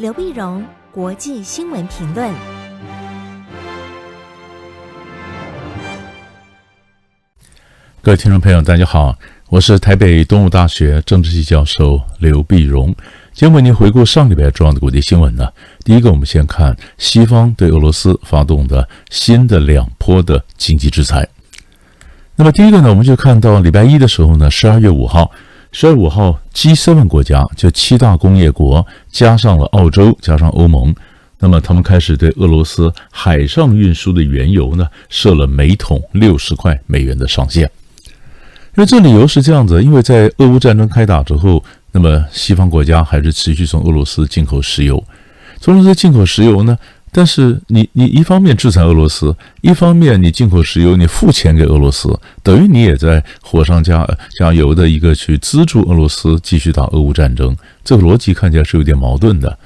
刘碧荣，国际新闻评论。各位听众朋友，大家好，我是台北东吴大学政治系教授刘碧荣。今天为您回顾上礼拜重要的国际新闻呢。第一个，我们先看西方对俄罗斯发动的新的两波的经济制裁。那么第一个呢，我们就看到礼拜一的时候呢，十二月五号。十二五号，G7 国家就七大工业国加上了澳洲，加上欧盟，那么他们开始对俄罗斯海上运输的原油呢设了每桶六十块美元的上限。因为这理由是这样子，因为在俄乌战争开打之后，那么西方国家还是持续从俄罗斯进口石油，从俄罗斯进口石油呢。但是你你一方面制裁俄罗斯，一方面你进口石油，你付钱给俄罗斯，等于你也在火上加加油的一个去资助俄罗斯继续打俄乌战争，这个逻辑看起来是有点矛盾的，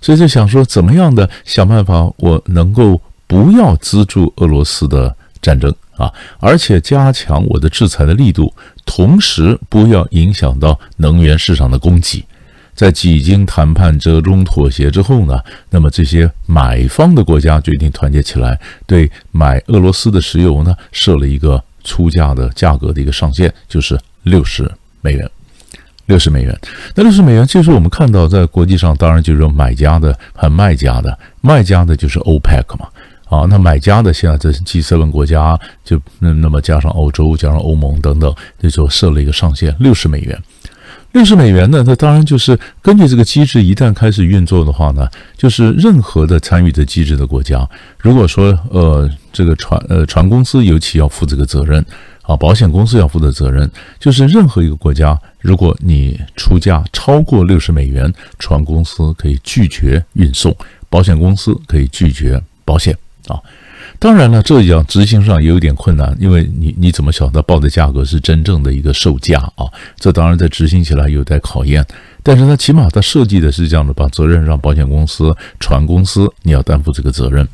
所以就想说怎么样的想办法，我能够不要资助俄罗斯的战争啊，而且加强我的制裁的力度，同时不要影响到能源市场的供给。在几经谈判、折中、妥协之后呢，那么这些买方的国家决定团结起来，对买俄罗斯的石油呢设了一个出价的价格的一个上限，就是六十美元。六十美元，那六十美元就是我们看到在国际上，当然就是买家的和卖家的，卖家的就是 OPEC 嘛，啊，那买家的现在这是 G7 国家，就那那么加上欧洲、加上欧盟等等，这就设了一个上限，六十美元。六十美元呢？那当然就是根据这个机制，一旦开始运作的话呢，就是任何的参与的机制的国家，如果说呃这个船呃船公司尤其要负这个责任啊，保险公司要负的责任，就是任何一个国家，如果你出价超过六十美元，船公司可以拒绝运送，保险公司可以拒绝保险啊。当然了，这样执行上也有点困难，因为你你怎么晓得报的价格是真正的一个售价啊？这当然在执行起来有待考验。但是它起码它设计的是这样的，把责任让保险公司、船公司你要担负这个责任。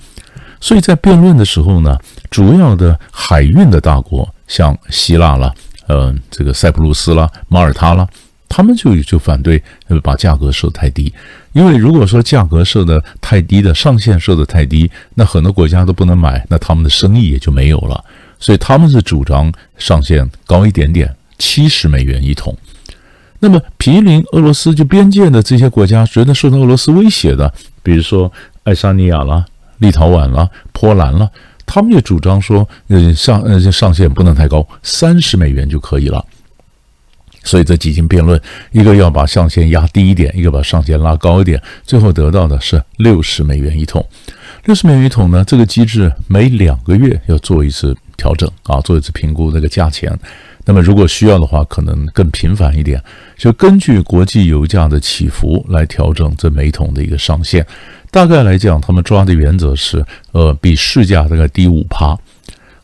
所以在辩论的时候呢，主要的海运的大国像希腊啦、呃这个塞浦路斯啦、马耳他啦。他们就就反对，把价格设太低，因为如果说价格设的太低的上限设的太低，那很多国家都不能买，那他们的生意也就没有了。所以他们是主张上限高一点点，七十美元一桶。那么毗邻俄罗斯就边界的这些国家，觉得受到俄罗斯威胁的，比如说爱沙尼亚啦、立陶宛啦、波兰啦，他们也主张说，呃上呃上限不能太高，三十美元就可以了。所以这几经辩论，一个要把上限压低一点，一个把上限拉高一点，最后得到的是六十美元一桶。六十美元一桶呢，这个机制每两个月要做一次调整啊，做一次评估这个价钱。那么如果需要的话，可能更频繁一点，就根据国际油价的起伏来调整这每桶的一个上限。大概来讲，他们抓的原则是，呃，比市价大概低五趴。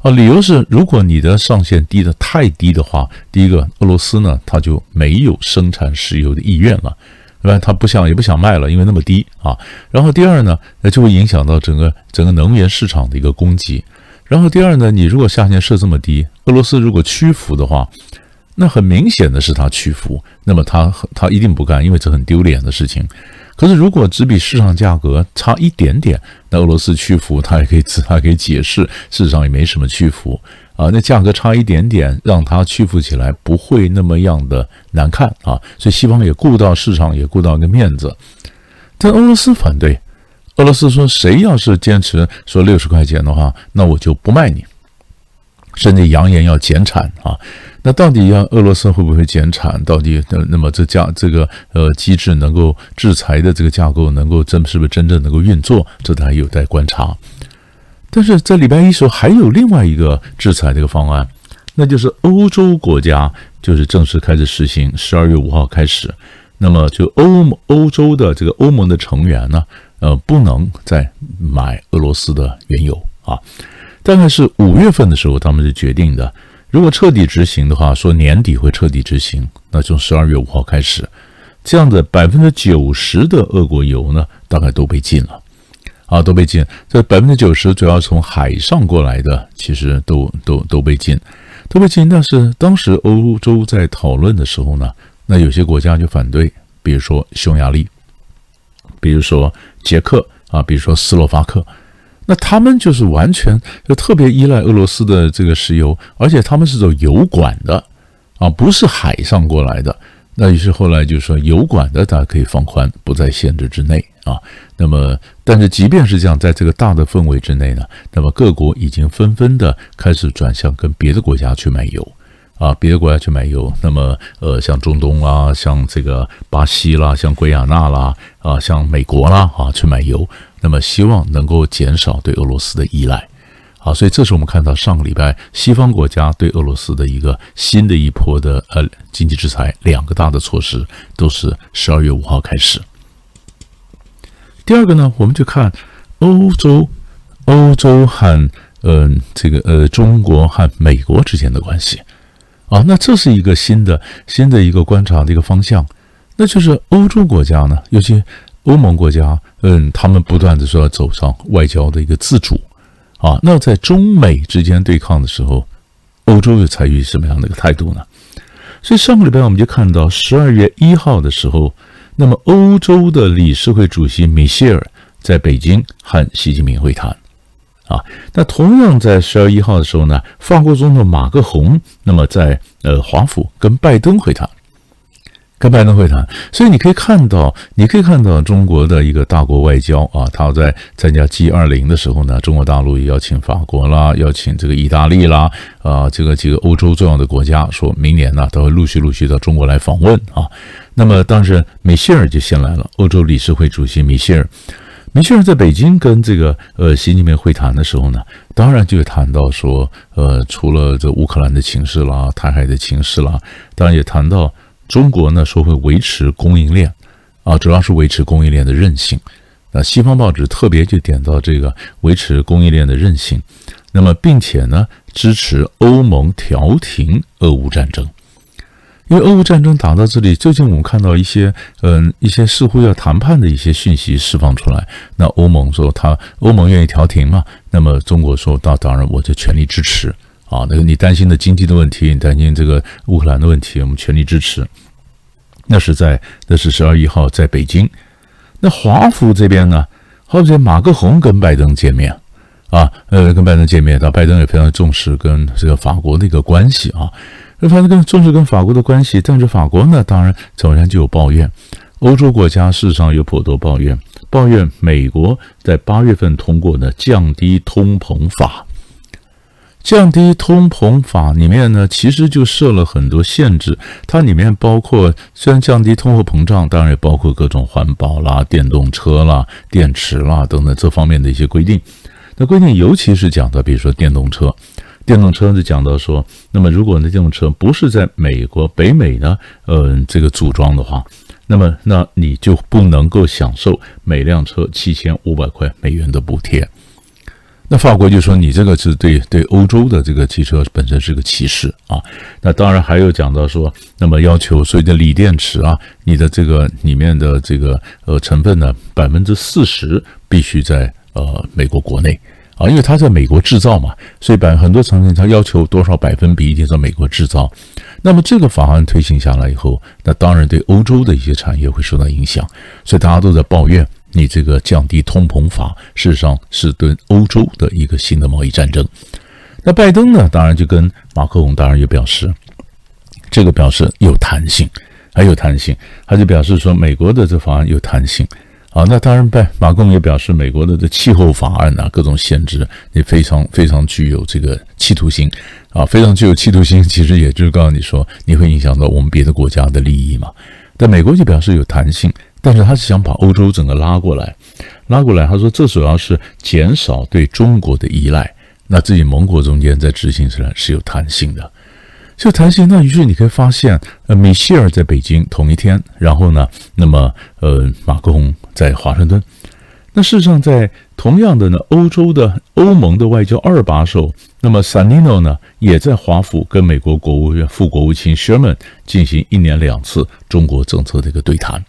啊，理由是，如果你的上限低得太低的话，第一个，俄罗斯呢，它就没有生产石油的意愿了，对吧？它不想也不想卖了，因为那么低啊。然后第二呢，那就会影响到整个整个能源市场的一个供给。然后第二呢，你如果下限设这么低，俄罗斯如果屈服的话，那很明显的是他屈服，那么他他一定不干，因为这很丢脸的事情。可是，如果只比市场价格差一点点，那俄罗斯屈服，他也可以自，他可以解释，事实上也没什么屈服啊。那价格差一点点，让他屈服起来不会那么样的难看啊。所以西方也顾到市场，也顾到一个面子。但俄罗斯反对，俄罗斯说，谁要是坚持说六十块钱的话，那我就不卖你。甚至扬言要减产啊！那到底要俄罗斯会不会减产？到底那那么这价这个呃机制能够制裁的这个架构能够真是不是真正能够运作？这还有待观察。但是在礼拜一时候还有另外一个制裁这个方案，那就是欧洲国家就是正式开始实行，十二月五号开始。那么就欧欧洲的这个欧盟的成员呢，呃，不能再买俄罗斯的原油啊。大概是五月份的时候，他们是决定的。如果彻底执行的话，说年底会彻底执行，那从十二月五号开始，这样的百分之九十的俄国油呢，大概都被禁了，啊，都被禁。这百分之九十主要从海上过来的，其实都都都被禁，都被禁。但是当时欧洲在讨论的时候呢，那有些国家就反对，比如说匈牙利，比如说捷克啊，比如说斯洛伐克，那他们就是完全就特别依赖俄罗斯的这个石油，而且他们是走油管的啊，不是海上过来的。那于是后来就是说油管的大家可以放宽，不在限制之内啊。那么，但是即便是这样，在这个大的氛围之内呢，那么各国已经纷纷的开始转向跟别的国家去买油啊，别的国家去买油。那么，呃，像中东啦，像这个巴西啦，像圭亚那啦，啊，像美国啦，啊，去买油。那么，希望能够减少对俄罗斯的依赖。好，所以这是我们看到上个礼拜西方国家对俄罗斯的一个新的一波的呃经济制裁，两个大的措施都是十二月五号开始。第二个呢，我们就看欧洲，欧洲和嗯、这个呃中国和美国之间的关系啊，那这是一个新的新的一个观察的一个方向，那就是欧洲国家呢，尤其欧盟国家，嗯，他们不断的说要走上外交的一个自主。啊，那在中美之间对抗的时候，欧洲又采取什么样的一个态度呢？所以上个礼拜我们就看到十二月一号的时候，那么欧洲的理事会主席米歇尔在北京和习近平会谈。啊，那同样在十二月一号的时候呢，法国总统马克龙那么在呃华府跟拜登会谈。跟拜登会谈，所以你可以看到，你可以看到中国的一个大国外交啊，他在参加 G 二零的时候呢，中国大陆也邀请法国啦，邀请这个意大利啦，啊，这个几个欧洲重要的国家，说明年呢都会陆续陆续到中国来访问啊。那么当时米歇尔就先来了，欧洲理事会主席米歇尔，米歇尔在北京跟这个呃习近平会谈的时候呢，当然就谈到说，呃，除了这乌克兰的情势啦，台海的情势啦，当然也谈到。中国呢说会维持供应链，啊，主要是维持供应链的韧性。那西方报纸特别就点到这个维持供应链的韧性，那么并且呢支持欧盟调停俄乌战争，因为俄乌战争打到这里，最近我们看到一些嗯一些似乎要谈判的一些讯息释放出来。那欧盟说他欧盟愿意调停嘛？那么中国说那当然我就全力支持。啊，那个你担心的经济的问题，你担心这个乌克兰的问题，我们全力支持。那是在那是十二一号在北京。那华府这边呢，后边马克宏跟拜登见面啊，呃，跟拜登见面，那拜登也非常重视跟这个法国的一个关系啊，那反正跟重视跟法国的关系，但是法国呢，当然首先就有抱怨，欧洲国家事实上有颇多抱怨，抱怨美国在八月份通过的降低通膨法。降低通膨法里面呢，其实就设了很多限制。它里面包括，虽然降低通货膨胀，当然也包括各种环保啦、电动车啦、电池啦等等这方面的一些规定。那规定尤其是讲到，比如说电动车，电动车就讲到说，那么如果那电动车不是在美国北美呢，嗯，这个组装的话，那么那你就不能够享受每辆车七千五百块美元的补贴。那法国就说你这个是对对欧洲的这个汽车本身是个歧视啊。那当然还有讲到说，那么要求所谓的锂电池啊，你的这个里面的这个呃成分呢，百分之四十必须在呃美国国内啊，因为它在美国制造嘛，所以百很多成分它要求多少百分比一定在美国制造。那么这个法案推行下来以后，那当然对欧洲的一些产业会受到影响，所以大家都在抱怨。你这个降低通膨法，事实上是对欧洲的一个新的贸易战争。那拜登呢，当然就跟马克龙当然也表示，这个表示有弹性，还有弹性，他就表示说美国的这法案有弹性。啊，那当然拜马克龙也表示，美国的这气候法案啊，各种限制也非常非常具有这个企图心啊，非常具有企图心，其实也就是告诉你说，你会影响到我们别的国家的利益嘛。但美国就表示有弹性。但是他是想把欧洲整个拉过来，拉过来。他说，这主要是减少对中国的依赖。那自己盟国中间在执行起来是有弹性的，就弹性。那于是你可以发现，呃，米歇尔在北京同一天，然后呢，那么呃，马克龙在华盛顿。那事实上，在同样的呢，欧洲的欧盟的外交二把手，那么萨尼诺呢，也在华府跟美国国务院副国务卿 Sherman 进行一年两次中国政策的一个对谈。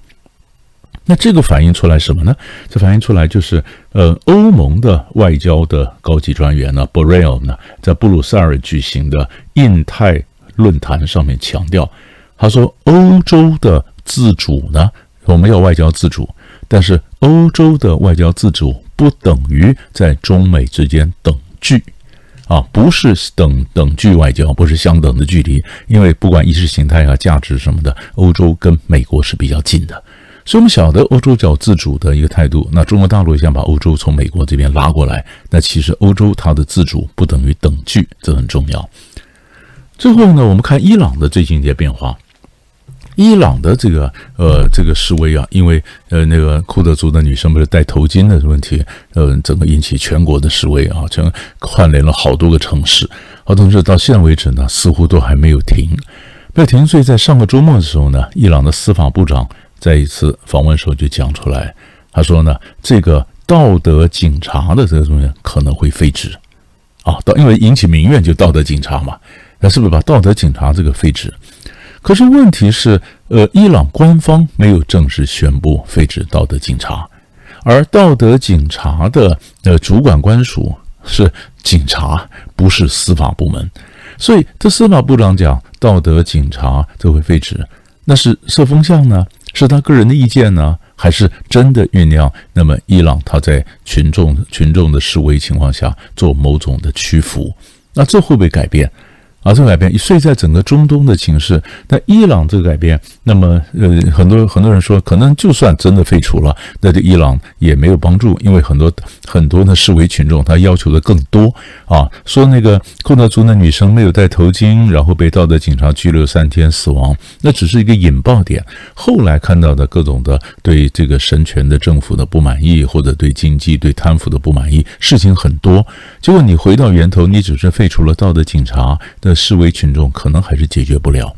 那这个反映出来什么呢？这反映出来就是，呃，欧盟的外交的高级专员呢，Borel 呢，在布鲁塞尔举行的印太论坛上面强调，他说，欧洲的自主呢，我们要外交自主，但是欧洲的外交自主不等于在中美之间等距，啊，不是等等距外交，不是相等的距离，因为不管意识形态啊、价值什么的，欧洲跟美国是比较近的。所以，我们晓得欧洲叫自主的一个态度。那中国大陆想把欧洲从美国这边拉过来，那其实欧洲它的自主不等于等距，这很重要。最后呢，我们看伊朗的最近一些变化。伊朗的这个呃这个示威啊，因为呃那个库德族的女生不是戴头巾的问题，呃，整个引起全国的示威啊，全串联了好多个城市。好，同时到现在为止呢，似乎都还没有停，没有停。所以在上个周末的时候呢，伊朗的司法部长。在一次访问时候就讲出来，他说呢，这个道德警察的这个东西可能会废止，啊，到因为引起民怨就道德警察嘛，那是不是把道德警察这个废止？可是问题是，呃，伊朗官方没有正式宣布废止道德警察，而道德警察的呃主管官署是警察，不是司法部门，所以这司法部长讲道德警察这会废止，那是射风向呢？是他个人的意见呢，还是真的酝酿？那么伊朗他在群众群众的示威情况下做某种的屈服，那这会不会改变？啊，这个改变，所以在整个中东的情势，那伊朗这个改变，那么呃，很多很多人说，可能就算真的废除了，那对伊朗也没有帮助，因为很多很多的示威群众他要求的更多啊，说那个库德族的女生没有戴头巾，然后被道德警察拘留三天死亡，那只是一个引爆点。后来看到的各种的对这个神权的政府的不满意，或者对经济对贪腐的不满意，事情很多。结果你回到源头，你只是废除了道德警察示威群众可能还是解决不了，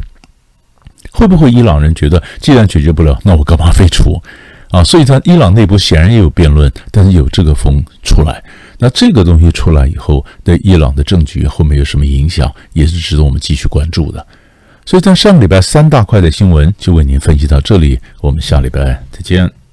会不会伊朗人觉得，既然解决不了，那我干嘛废除啊？所以在伊朗内部显然也有辩论，但是有这个风出来，那这个东西出来以后，对伊朗的政局后面有什么影响，也是值得我们继续关注的。所以在上个礼拜三大块的新闻就为您分析到这里，我们下礼拜再见。